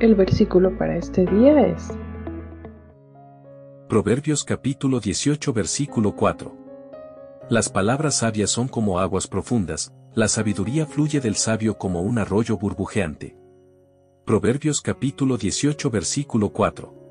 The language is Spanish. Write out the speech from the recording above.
El versículo para este día es Proverbios capítulo 18 versículo 4. Las palabras sabias son como aguas profundas, la sabiduría fluye del sabio como un arroyo burbujeante. Proverbios capítulo 18 versículo 4.